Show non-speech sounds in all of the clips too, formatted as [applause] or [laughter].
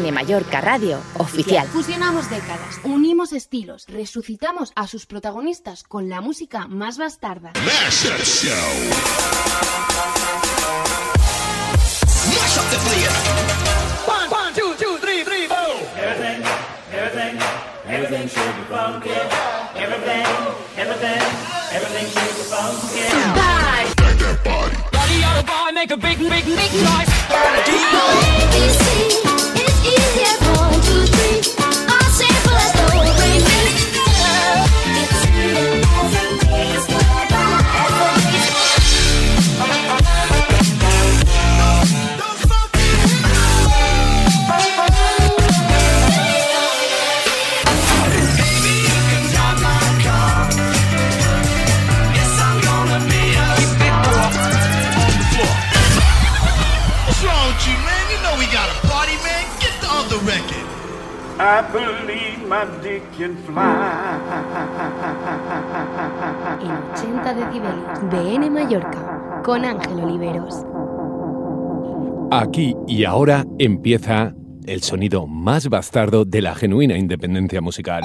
CCN Mallorca Radio Oficial. Fusionamos décadas, unimos estilos, resucitamos a sus protagonistas con la música más bastarda. Everything should be funky. Everything, everything, everything should be funky. Bye. Make that body. Body on the bar, make a big, big, big noise. D O A I believe my dick can fly. En 80 decibelios, BN Mallorca, con Ángel Oliveros. Aquí y ahora empieza el sonido más bastardo de la genuina independencia musical.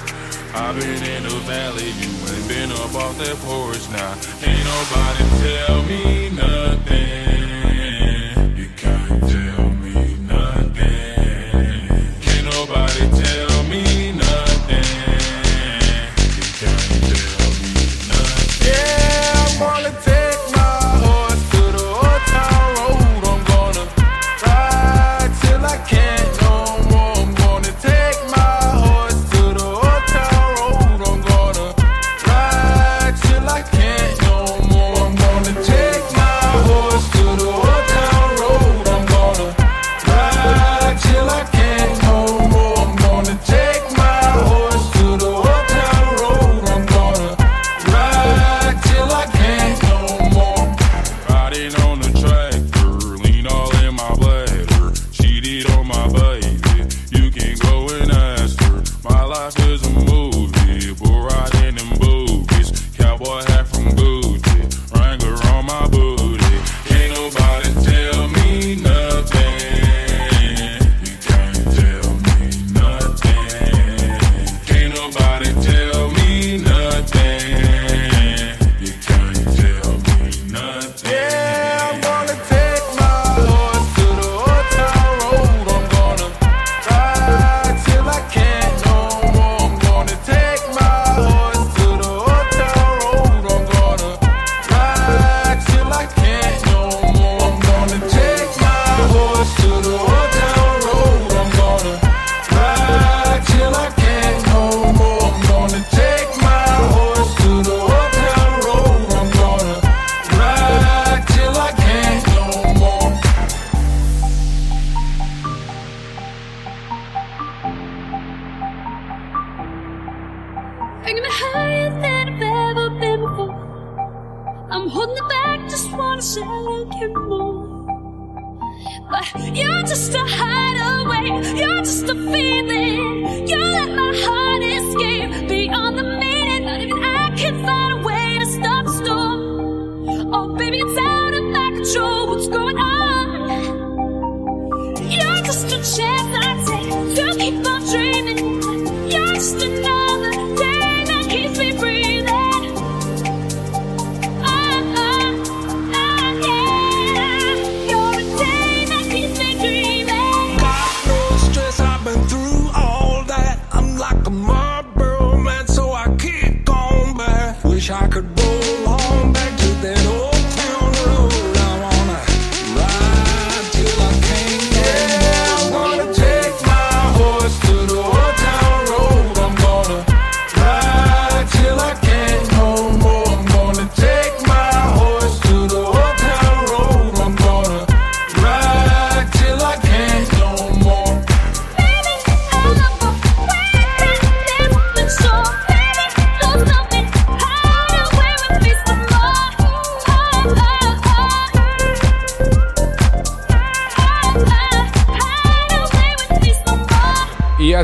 I've been in the valley, you ain't been up off that porch now. Nah. Ain't nobody tell me nothing.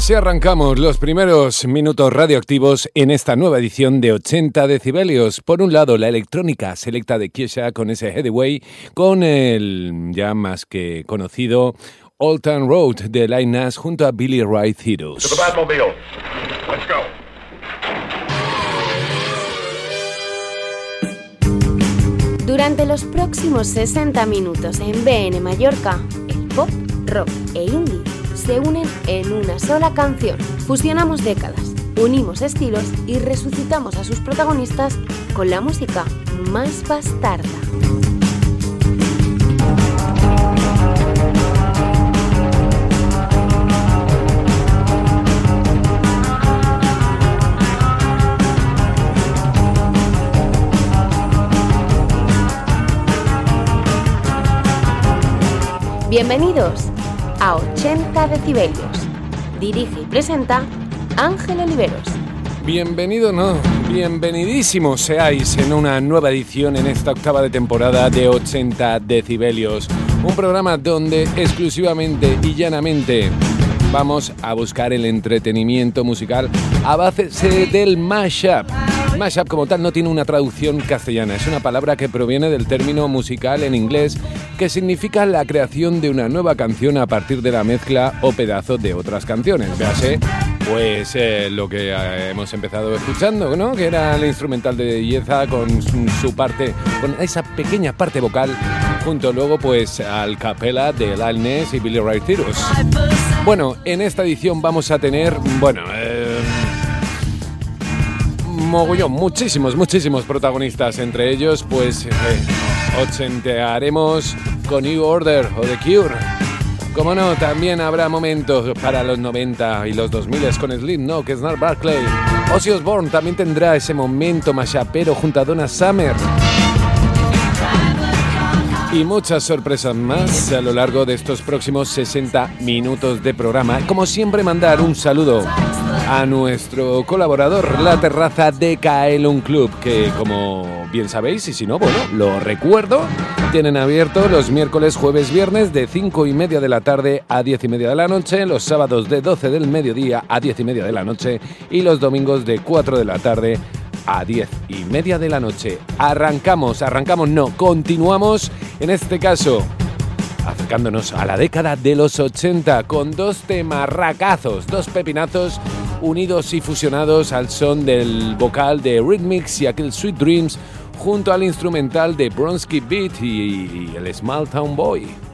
Así arrancamos los primeros minutos radioactivos en esta nueva edición de 80 decibelios. Por un lado, la electrónica selecta de Kiesha con ese Headway, con el ya más que conocido Old Town Road de Line Nash junto a Billy Wright Heroes. Durante los próximos 60 minutos en BN Mallorca, el pop, rock e indie se unen en una sola canción. Fusionamos décadas, unimos estilos y resucitamos a sus protagonistas con la música más bastarda. Bienvenidos a 80 decibelios. Dirige y presenta Ángel Oliveros. Bienvenido, no, bienvenidísimos seáis en una nueva edición en esta octava de temporada de 80 decibelios. Un programa donde exclusivamente y llanamente vamos a buscar el entretenimiento musical a base del mashup. Mashup como tal no tiene una traducción castellana, es una palabra que proviene del término musical en inglés que significa la creación de una nueva canción a partir de la mezcla o pedazo de otras canciones. Véase, pues eh, lo que eh, hemos empezado escuchando, ¿no? Que era el instrumental de Yeza con su, parte, con esa pequeña parte vocal, junto luego pues al capela de Lal y Billy Ray Cyrus. Bueno, en esta edición vamos a tener, bueno, eh, mogollón, muchísimos, muchísimos protagonistas, entre ellos pues eh, ochentearemos con New Order o The Cure. Como no, también habrá momentos para los 90 y los 2000 con Slim, no, que es Barclay. Ozzy Osbourne también tendrá ese momento machapero junto a Donna Summer. Y muchas sorpresas más a lo largo de estos próximos 60 minutos de programa. Como siempre, mandar un saludo a nuestro colaborador, la terraza de Kaelon Club, que como bien sabéis, y si no, bueno, lo recuerdo, tienen abierto los miércoles, jueves, viernes de 5 y media de la tarde a 10 y media de la noche, los sábados de 12 del mediodía a 10 y media de la noche y los domingos de 4 de la tarde a 10 y media de la noche. Arrancamos, arrancamos, no, continuamos, en este caso, acercándonos a la década de los 80 con dos temarracazos, dos pepinazos unidos y fusionados al son del vocal de Rhythmix y aquel Sweet Dreams junto al instrumental de Bronsky Beat y, y el Small Town Boy.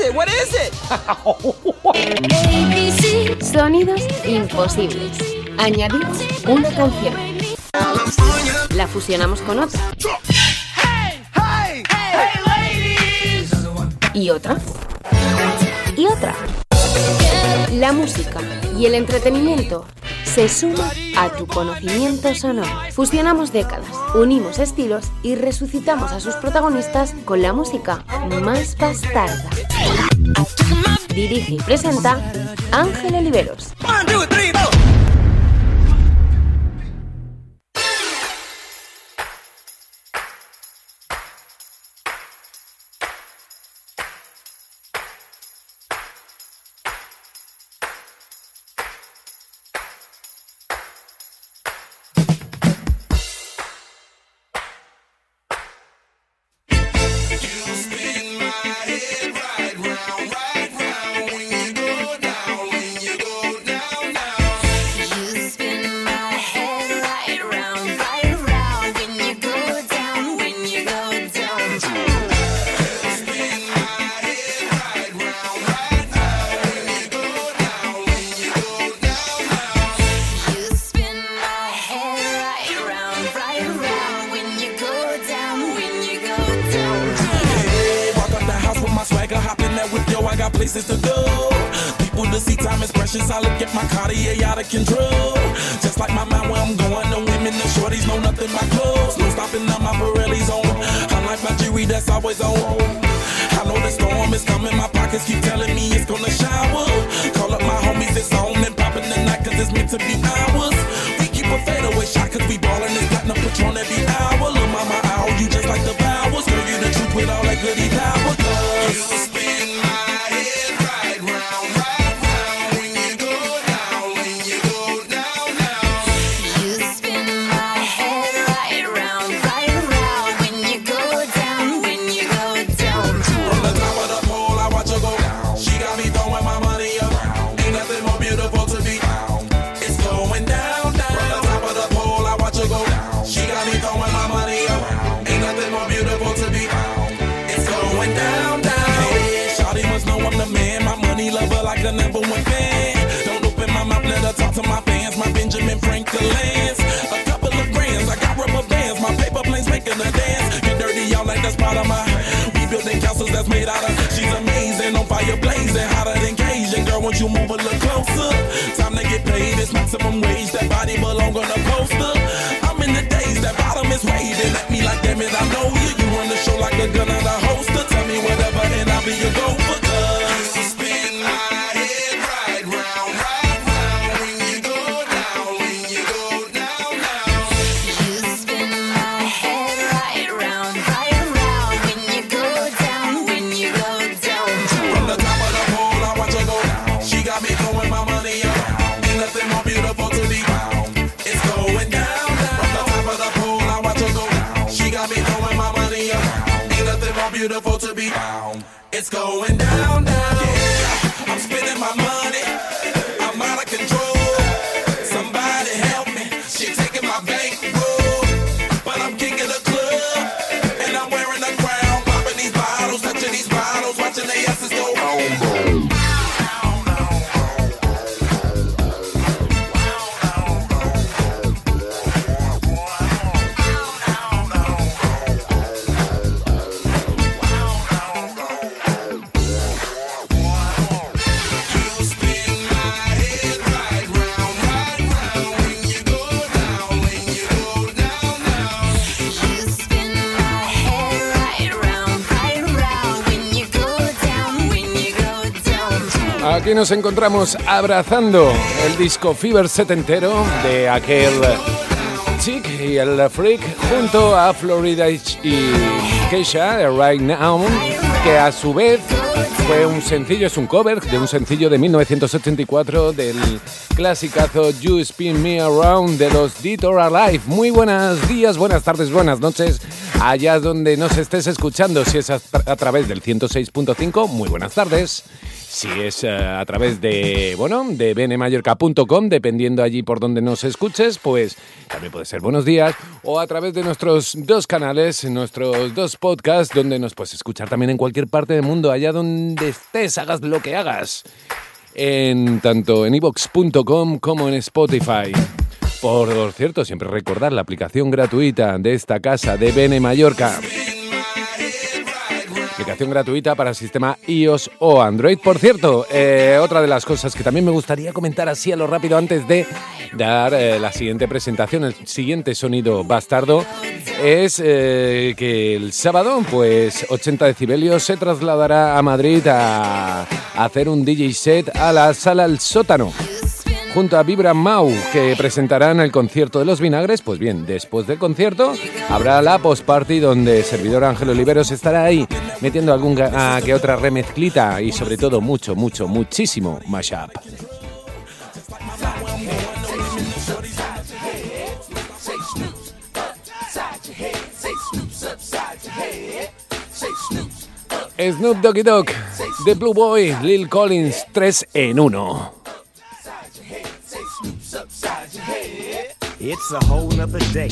Is it? What? Sonidos imposibles. Añadimos una canción. La fusionamos con otra. Y otra. Y otra. La música y el entretenimiento se suman a tu conocimiento sonoro. Fusionamos décadas, unimos estilos y resucitamos a sus protagonistas con la música más bastarda. Dirige y presenta Ángel Oliveros. That yo, I got places to go. People to see, time is precious. I look at my Cartier out of control. Just like my mind where I'm going, no women, no shorties no nothing but clothes. No stopping on my Pirelli's on. I like my jewelry that's always on. I know the storm is coming, my pockets keep telling me it's gonna shower. Call up my homies, it's on and popping the night, cause it's meant to be ours. We keep a fadeaway shot, cause we ballin' this platinum patron every gun on a holster. Tell me whatever, and I'll be your gopher. Beautiful to be found. It's going down, Aquí nos encontramos abrazando el disco Fever setentero de aquel Chick y el Freak junto a Florida y Keisha de Right Now, que a su vez fue un sencillo, es un cover de un sencillo de 1984 del clasicazo You Spin Me Around de los or Alive. Muy buenos días, buenas tardes, buenas noches allá donde nos estés escuchando. Si es a, través del 106.5, muy buenas tardes. Si es eh, a través de, bueno, de bnmallorca.com, dependiendo allí por donde nos escuches, pues también puede ser buenos días. O a través de nuestros dos canales, nuestros dos podcasts, donde nos puedes escuchar también en cualquier parte del mundo, allá donde estés, hagas lo que hagas. En tanto en ivox.com como en Spotify. Por cierto, siempre recordar la aplicación gratuita de esta casa de Bene Mallorca. Aplicación gratuita para sistema iOS o Android. Por cierto, eh, otra de las cosas que también me gustaría comentar así a lo rápido antes de dar eh, la siguiente presentación, el siguiente sonido bastardo, es eh, que el sábado, pues 80 decibelios se trasladará a Madrid a, hacer un DJ set a la sala El Sótano junto a Vibra Mau, que presentarán el concierto de los vinagres. Pues bien, después del concierto habrá la post-party donde servidor Ángel Oliveros estará ahí metiendo alguna que otra remezclita y sobre todo mucho, mucho, muchísimo mashup. Snoop Doggy Dogg, The Blue Boy, Lil Collins, 3 en 1. It's a whole nother day.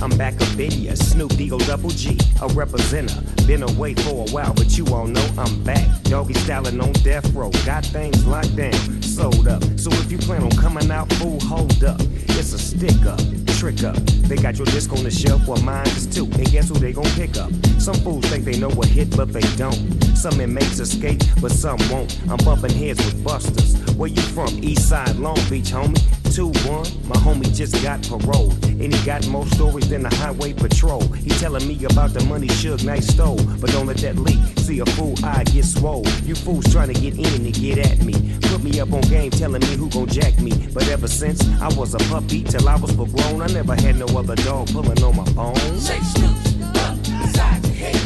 I'm back up in ya, Snoop Eagle Double G, a representer. Been away for a while, but you all know I'm back. Doggy styling on death row, got things locked down, sold up. So if you plan on coming out, fool, hold up. It's a stick up, trick up. They got your disc on the shelf, well mine is too. And guess who they gon' pick up? Some fools think they know what hit, but they don't. Some inmates escape, but some won't. I'm bumping heads with busters. Where you from? East Side, Long Beach, homie. 2-1, my homie just got paroled. And he got more stories than the highway patrol. He telling me about the money Suge Knight stole. But don't let that leak. See a fool eye get swole. You fools trying to get in and get at me. Put me up on game telling me who gon' jack me. But ever since I was a puppy till I was full grown, I never had no other dog pulling on my bones. Say Snoop, upside your head.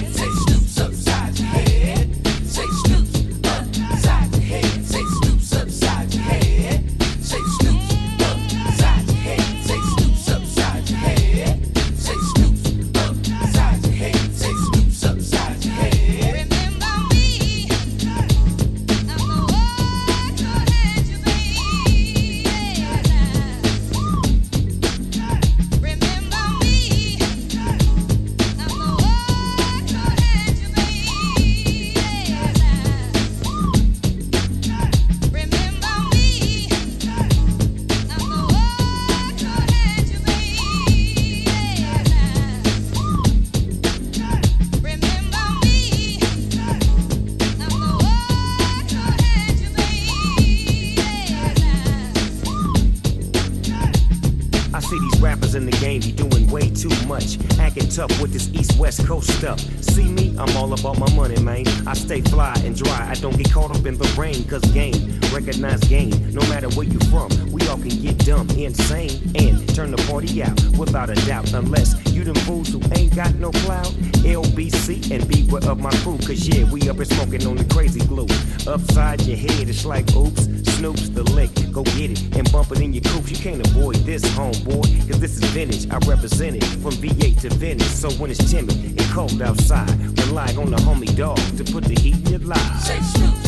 Up in the rain, cause game, recognize game. No matter where you from, we all can get dumb, insane, and turn the party out without a doubt. Unless you them fools who ain't got no clout. LBC and beware of my crew, cause yeah, we up here smoking on the crazy glue. Upside your head, it's like oops. Snoop's the lick, go get it and bump it in your coops. You can't avoid this, homeboy, cause this is vintage. I represent it from V8 to Venice. So when it's timid and cold outside, rely on the homie dog to put the heat in your life.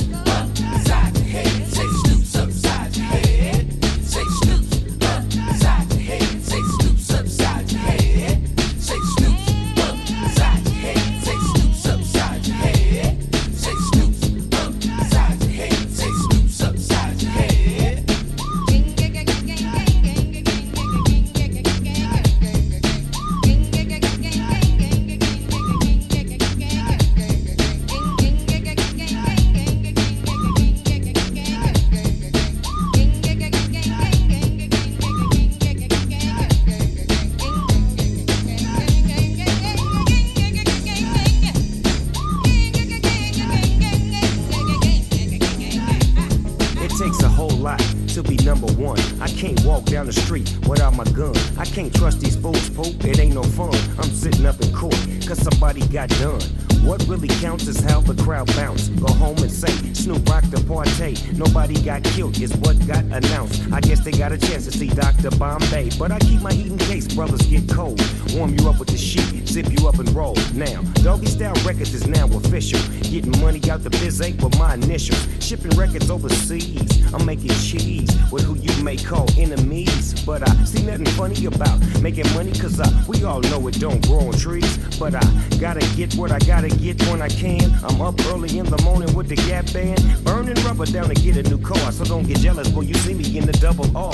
Shipping records overseas. I'm making cheese with who you may call enemies. But I see nothing funny about making money, cause uh, we all know it don't grow on trees. But I gotta get what I gotta get when I can. I'm up early in the morning with the Gap Band. Burning rubber down to get a new car. So don't get jealous when you see me in the double R.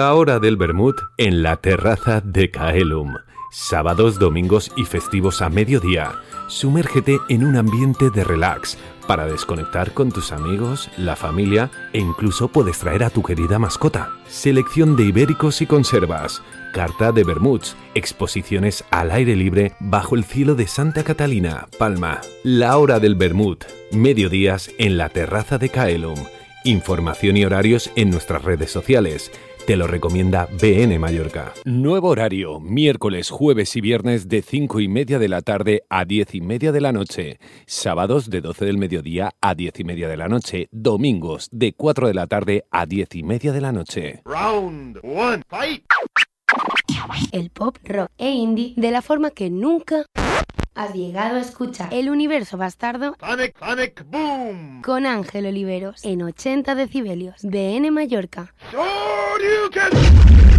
La hora del vermut en la terraza de Kaelum. Sábados, domingos y festivos a mediodía. Sumérgete en un ambiente de relax para desconectar con tus amigos, la familia e incluso puedes traer a tu querida mascota. Selección de ibéricos y conservas. Carta de vermuts. Exposiciones al aire libre bajo el cielo de Santa Catalina, Palma. La hora del vermut. Mediodías en la terraza de Kaelum. Información y horarios en nuestras redes sociales. Te lo recomienda BN Mallorca. Nuevo horario, miércoles, jueves y viernes de 5 y media de la tarde a 10 y media de la noche. Sábados de 12 del mediodía a 10 y media de la noche. Domingos de 4 de la tarde a 10 y media de la noche. Round one, fight! El pop, rock e indie de la forma que nunca has llegado a escuchar. El universo bastardo Panic, panic, boom! con Ángel Oliveros en 80 decibelios. BN Mallorca. Let's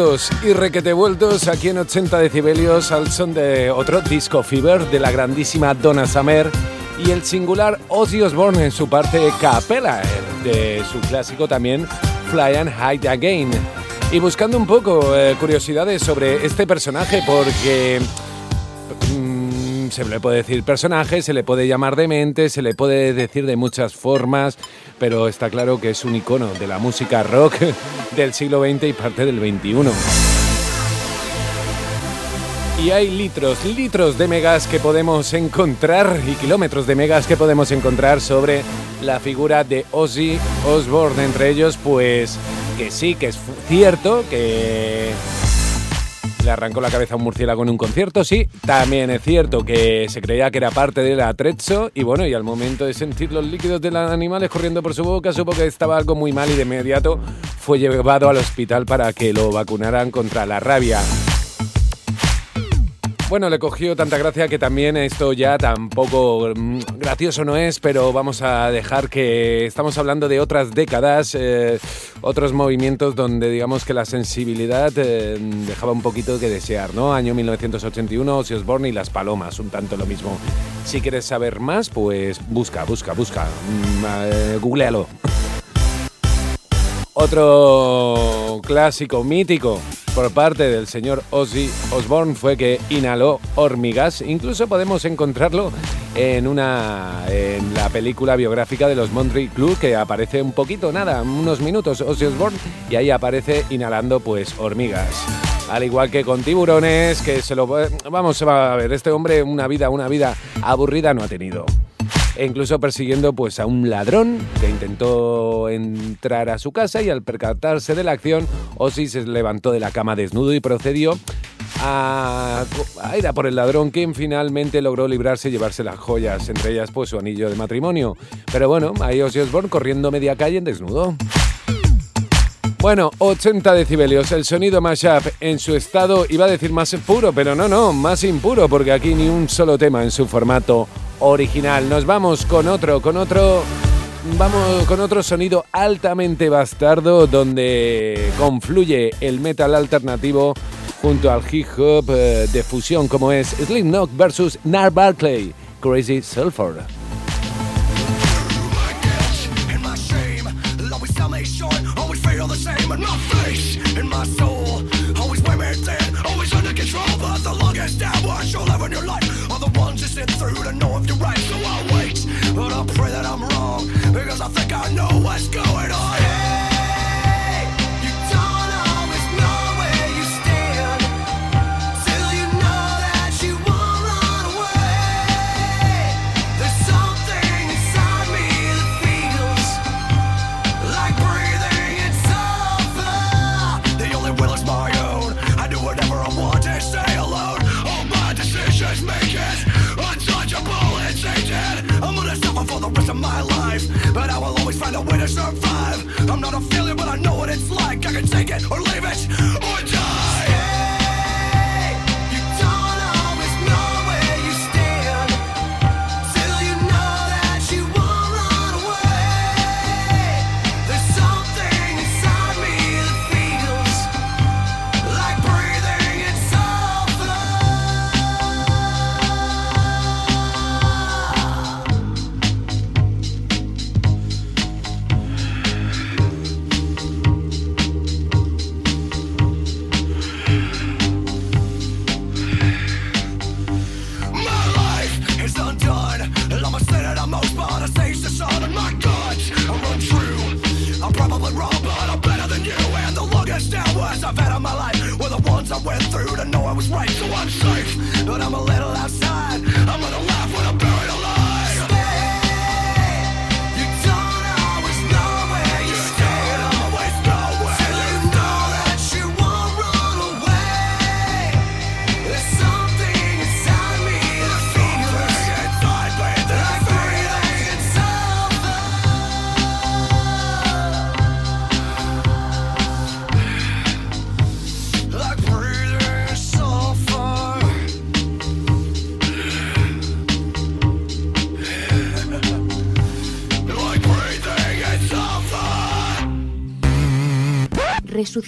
juntos y requete vueltos aquí en 80 decibelios al son de otro disco Fever de la grandísima Donna Summer y el singular Ozzy Osbourne en su parte capella de su clásico también Fly and Hide Again. Y buscando un poco eh, curiosidades sobre este personaje porque se le puede decir personaje, se le puede llamar demente, se le puede decir de muchas formas, pero está claro que es un icono de la música rock [laughs] del siglo XX y parte del XXI. Y hay litros, litros de megas que podemos encontrar y kilómetros de megas que podemos encontrar sobre la figura de Ozzy Osbourne. Entre ellos, pues que sí, que es cierto que le arrancó la cabeza a un murciélago en un concierto, sí. También es cierto que se creía que era parte del atrezzo y bueno, y al momento de sentir los líquidos de los animales corriendo por su boca, supo que estaba algo muy mal y de inmediato fue llevado al hospital para que lo vacunaran contra la rabia. Bueno, le cogió tanta gracia que también esto ya tampoco mm, gracioso no es, pero vamos a dejar que estamos hablando de otras décadas, eh, otros movimientos donde digamos que la sensibilidad eh, dejaba un poquito que desear, ¿no? Año 1981, Ozzy Osbourne y Las Palomas, un tanto lo mismo. Si quieres saber más, pues busca, busca, busca, mm, eh, googlealo. Otro clásico mítico por parte del señor Ozzy Osbourne fue que inhaló hormigas. Incluso podemos encontrarlo en una en la película biográfica de los Monterey Club que aparece un poquito, nada, unos minutos Ozzy Osbourne y ahí aparece inhalando pues hormigas. Al igual que con tiburones, que se lo vamos a ver, este hombre una vida una vida aburrida no ha tenido e incluso persiguiendo pues a un ladrón que intentó entrar a su casa y al percatarse de la acción, Ozzy se levantó de la cama desnudo y procedió a, ir a por el ladrón, quien finalmente logró librarse y llevarse las joyas, entre ellas pues su anillo de matrimonio. Pero bueno, ahí Ozzy Osbourne corriendo media calle en desnudo. Bueno, 80 decibelios, el sonido mashup en su estado, iba a decir más puro, pero no, no, más impuro, porque aquí ni un solo tema en su formato original. Nos vamos con otro, con otro, vamos con otro sonido altamente bastardo, donde confluye el metal alternativo junto al hip hop eh, de fusión como es Slipknot versus Nar Barkley, Crazy Sulfur. your life ones you sit through to know if you're right. So I'll wait, but I'll pray that I'm wrong because I think I know what's going on. finish the.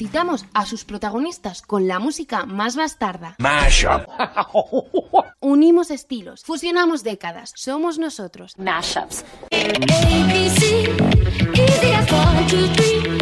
resucitamos a sus protagonistas con la música más bastarda. Mashup. [laughs] Unimos estilos, fusionamos décadas, somos nosotros. Mashups. ABC, easy as one, two, three.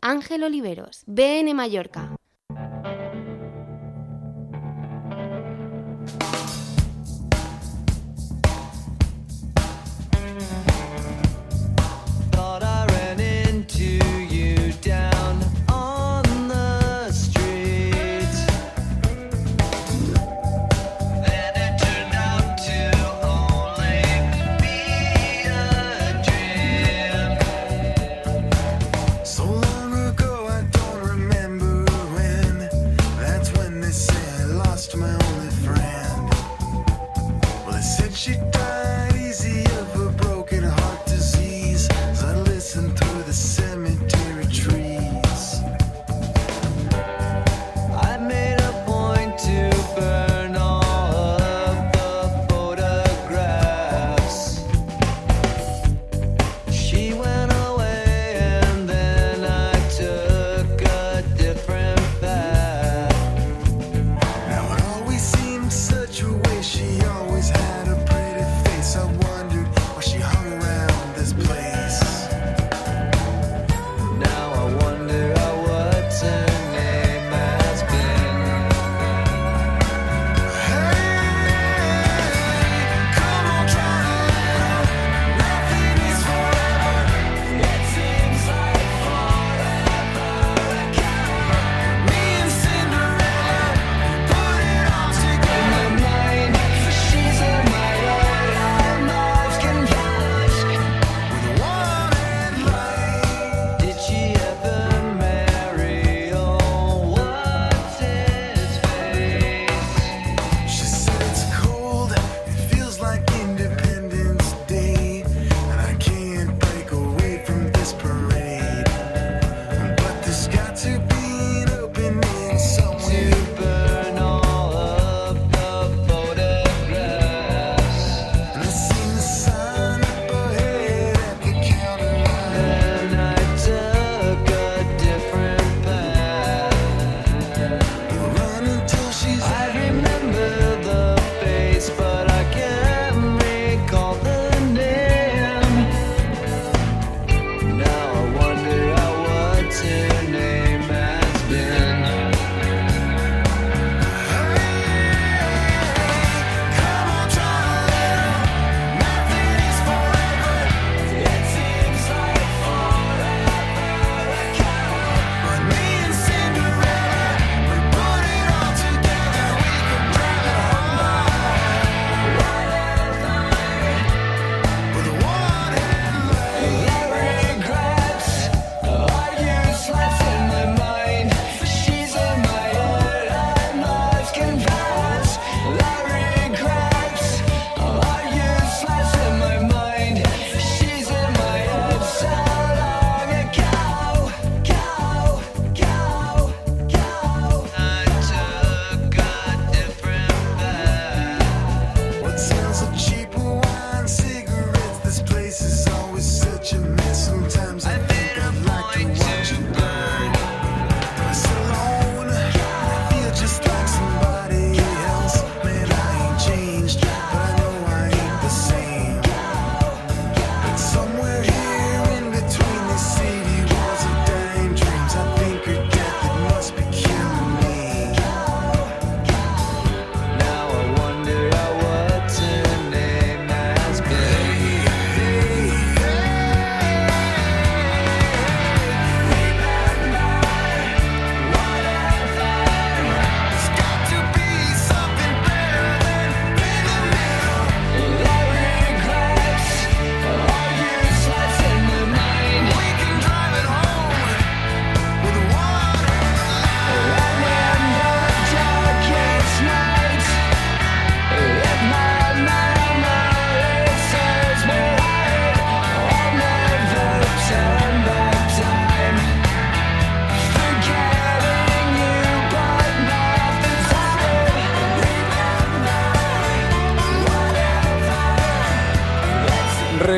Ángel Oliveros, BN Mallorca.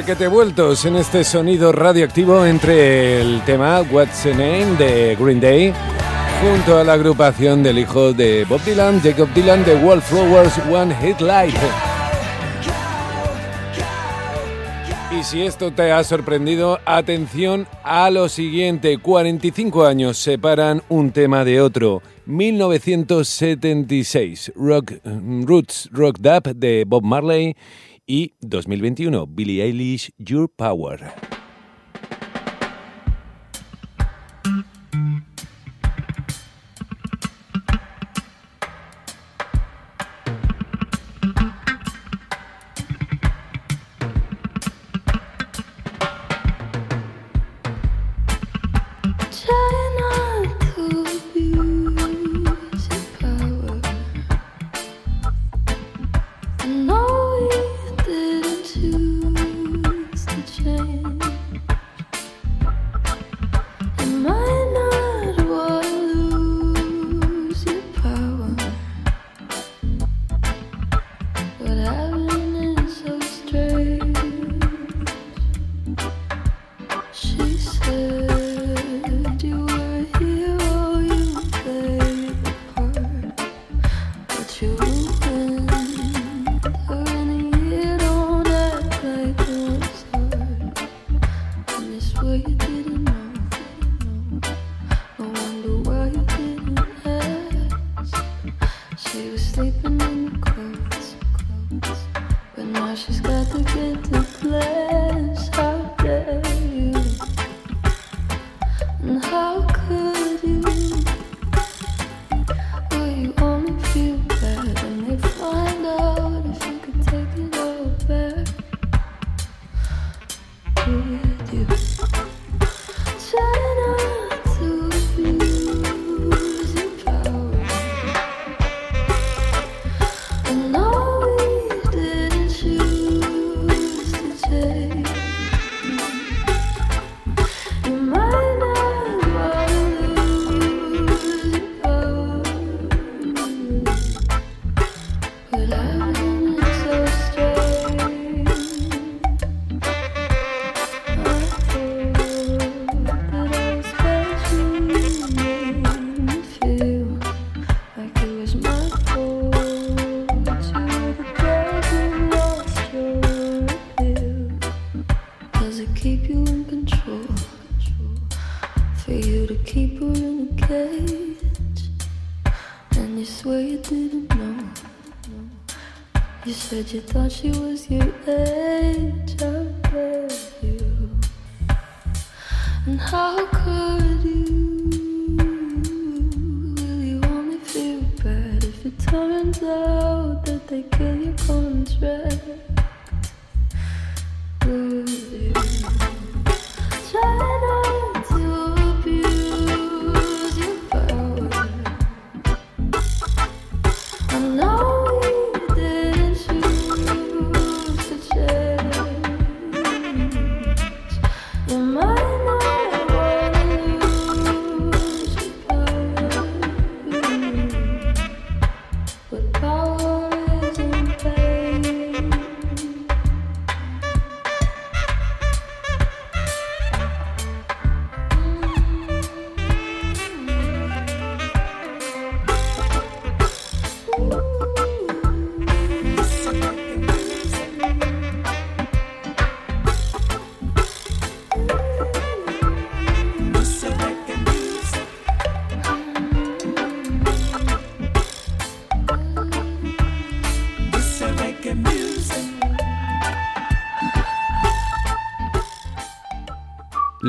Requete vueltos en este sonido radioactivo entre el tema What's the Name de Green Day junto a la agrupación del hijo de Bob Dylan, Jacob Dylan de Wallflowers One Hit Light. Y si esto te ha sorprendido, atención a lo siguiente. 45 años separan un tema de otro. 1976, Rock, Roots Rock Dub de Bob Marley y 2021, Billie Eilish, Your Power.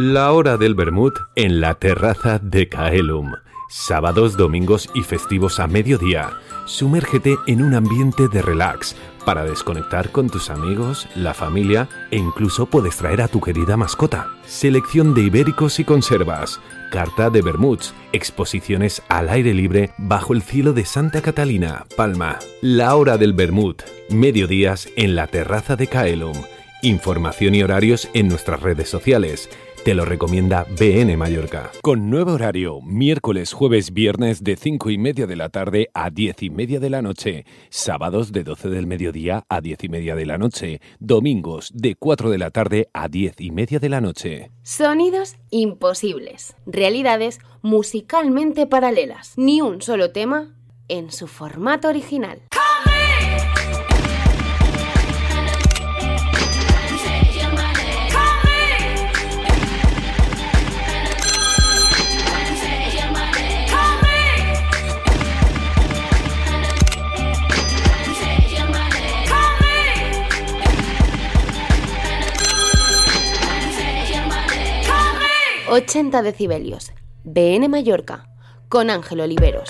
La hora del vermut en la terraza de Caelum. Sábados, domingos y festivos a mediodía. Sumérgete en un ambiente de relax para desconectar con tus amigos, la familia e incluso puedes traer a tu querida mascota. Selección de ibéricos y conservas. Carta de vermuts. Exposiciones al aire libre bajo el cielo de Santa Catalina, Palma. La hora del vermut. Mediodías en la terraza de Caelum. Información y horarios en nuestras redes sociales. Te lo recomienda BN Mallorca. Con nuevo horario, miércoles, jueves, viernes de 5 y media de la tarde a 10 y media de la noche, sábados de 12 del mediodía a 10 y media de la noche, domingos de 4 de la tarde a 10 y media de la noche. Sonidos imposibles. Realidades musicalmente paralelas. Ni un solo tema en su formato original. 80 decibelios. BN Mallorca. Con Ángel Oliveros.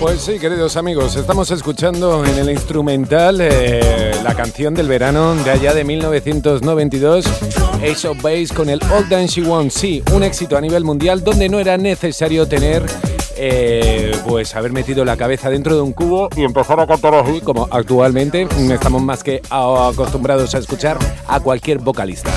Pues sí, queridos amigos, estamos escuchando en el instrumental eh, la canción del verano de allá de 1992, Ace of Base con el All Dance She Wants. Sí, un éxito a nivel mundial donde no era necesario tener, eh, pues, haber metido la cabeza dentro de un cubo y empezar a cantar así, como actualmente estamos más que acostumbrados a escuchar a cualquier vocalista.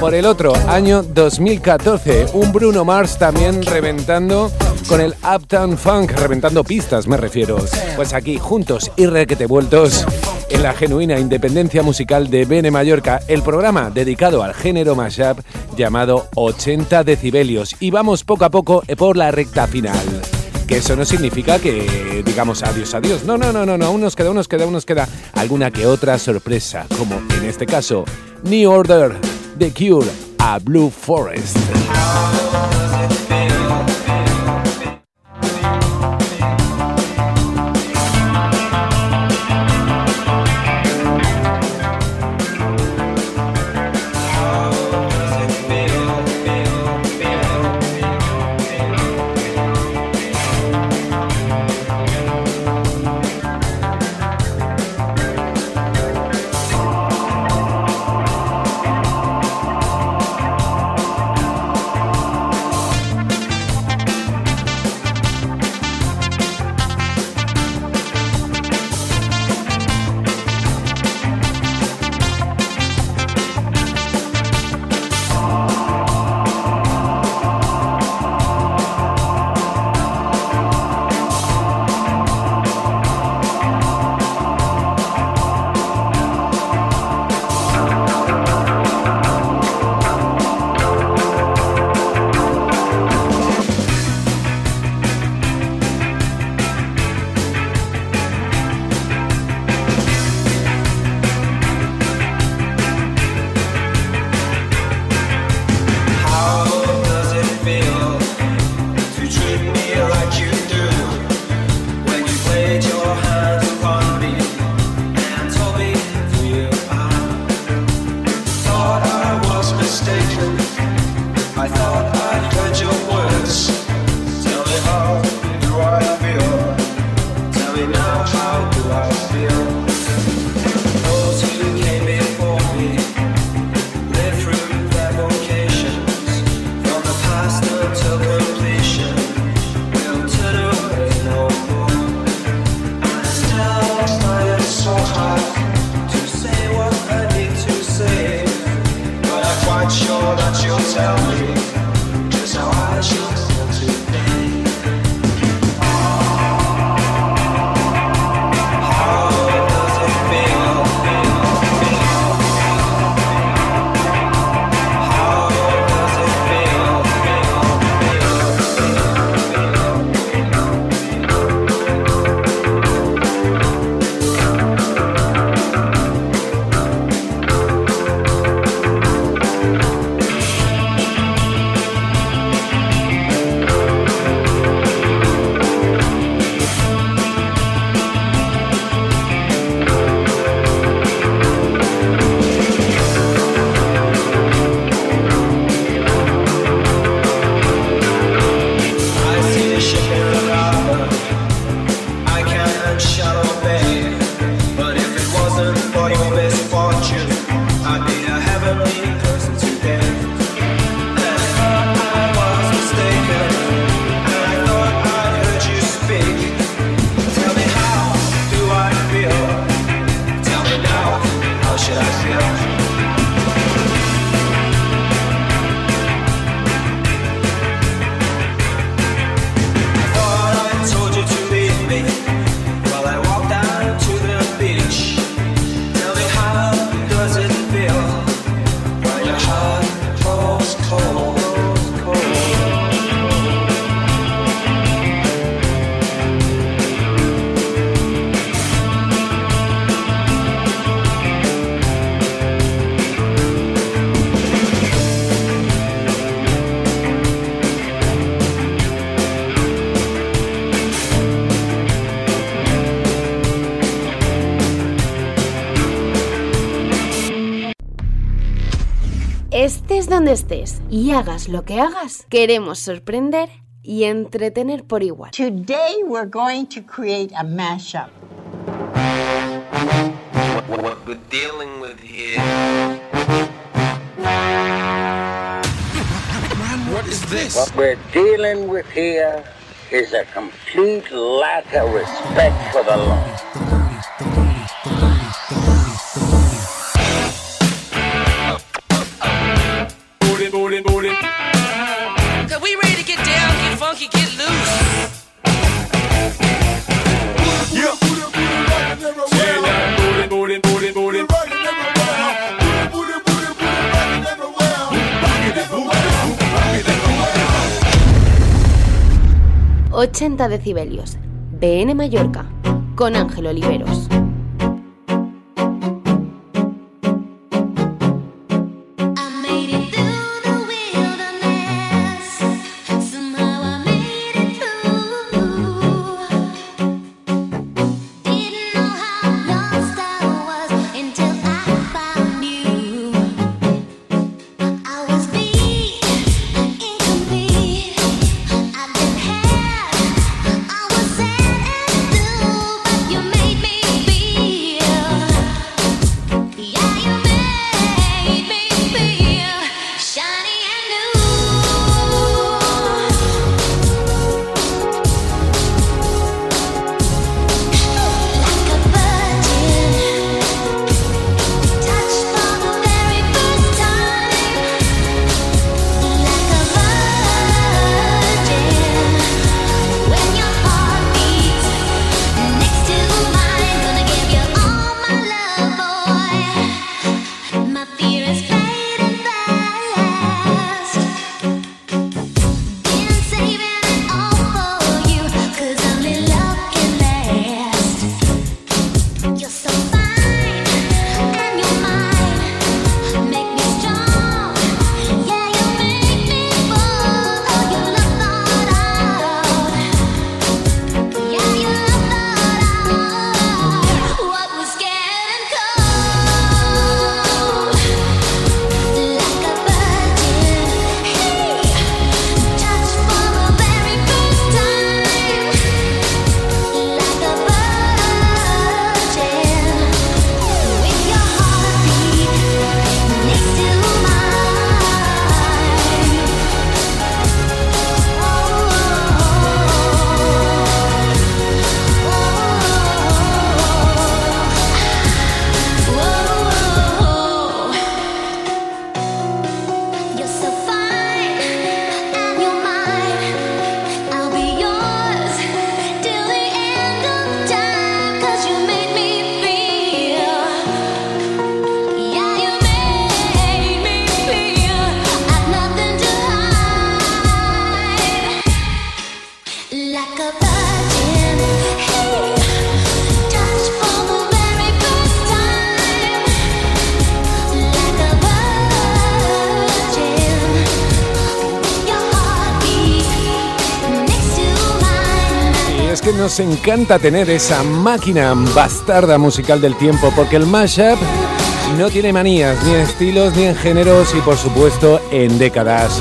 Por el otro, año 2014, un Bruno Mars también reventando con el Uptown Funk, reventando pistas me refiero. Pues aquí, juntos y requete vueltos, en la genuina independencia musical de Bene Mallorca, el programa dedicado al género mashup llamado 80 decibelios. Y vamos poco a poco por la recta final. Que eso no significa que digamos adiós, adiós. No, no, no, no, no. Aún nos queda, aún nos queda, aún nos queda alguna que otra sorpresa. Como en este caso, New Order, The Cure, a Blue Forest. donde estés y hagas lo que hagas, queremos sorprender y entretener por igual. Today we're going to create a mashup. What we're dealing with here. What we're dealing with here is a complete lack of respect for the law. decibelios. BN Mallorca, con Ángel Oliveros. Encanta tener esa máquina bastarda musical del tiempo, porque el mashup no tiene manías, ni en estilos, ni en géneros y por supuesto en décadas.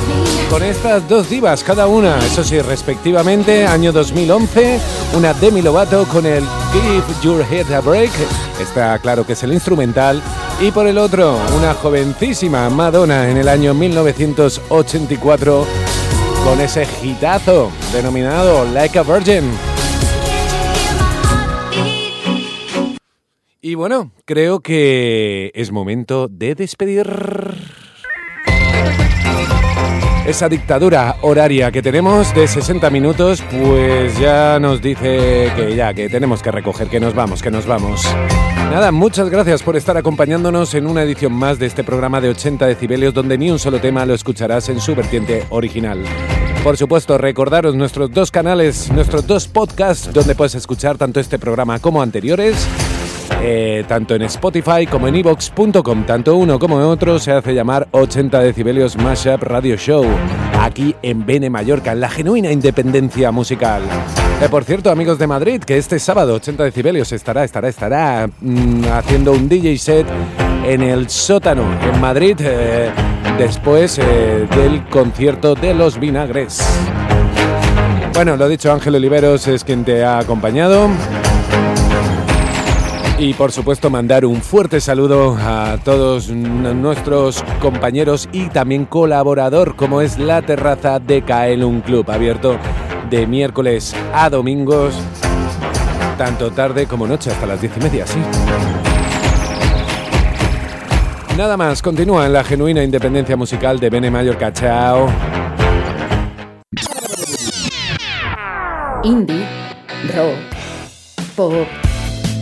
Con estas dos divas cada una, eso sí, respectivamente, año 2011, una Demi Lovato con el Give Your Head a Break, está claro que es el instrumental, y por el otro, una jovencísima Madonna en el año 1984 con ese hitazo denominado Like a Virgin. Y bueno, creo que es momento de despedir esa dictadura horaria que tenemos de 60 minutos, pues ya nos dice que ya, que tenemos que recoger, que nos vamos, que nos vamos. Nada, muchas gracias por estar acompañándonos en una edición más de este programa de 80 decibelios donde ni un solo tema lo escucharás en su vertiente original. Por supuesto, recordaros nuestros dos canales, nuestros dos podcasts donde puedes escuchar tanto este programa como anteriores. Eh, tanto en Spotify como en evox.com, tanto uno como otro se hace llamar 80 decibelios Mashup Radio Show, aquí en Bene Mallorca, en la genuina independencia musical. Eh, por cierto, amigos de Madrid, que este sábado 80 decibelios estará, estará, estará mm, haciendo un DJ set en el sótano en Madrid eh, después eh, del concierto de los vinagres. Bueno, lo dicho, Ángel Oliveros es quien te ha acompañado. Y por supuesto mandar un fuerte saludo a todos nuestros compañeros y también colaborador como es la terraza de Kaelum Club, abierto de miércoles a domingos, tanto tarde como noche, hasta las diez y media, sí. Nada más, continúa en la genuina independencia musical de Bene Mallorca. Chao. Indie, rock, pop,